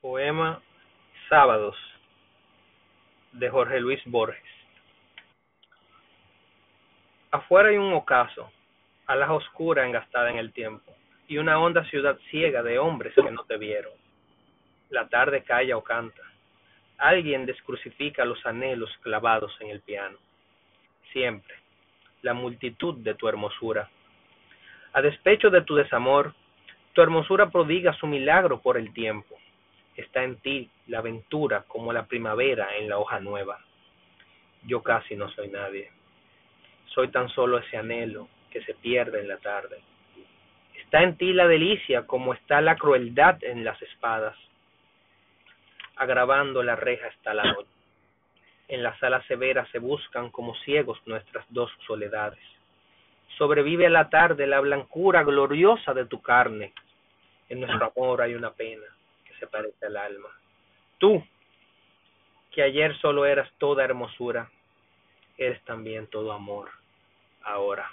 Poema Sábados de Jorge Luis Borges. Afuera hay un ocaso, alas oscura engastada en el tiempo, y una honda ciudad ciega de hombres que no te vieron. La tarde calla o canta. Alguien descrucifica los anhelos clavados en el piano. Siempre, la multitud de tu hermosura. A despecho de tu desamor, tu hermosura prodiga su milagro por el tiempo está en ti la aventura como la primavera en la hoja nueva. Yo casi no soy nadie. Soy tan solo ese anhelo que se pierde en la tarde. Está en ti la delicia como está la crueldad en las espadas. Agravando la reja está la noche. En la sala severa se buscan como ciegos nuestras dos soledades. Sobrevive a la tarde la blancura gloriosa de tu carne. En nuestro amor hay una pena se parece al alma. Tú, que ayer solo eras toda hermosura, eres también todo amor ahora.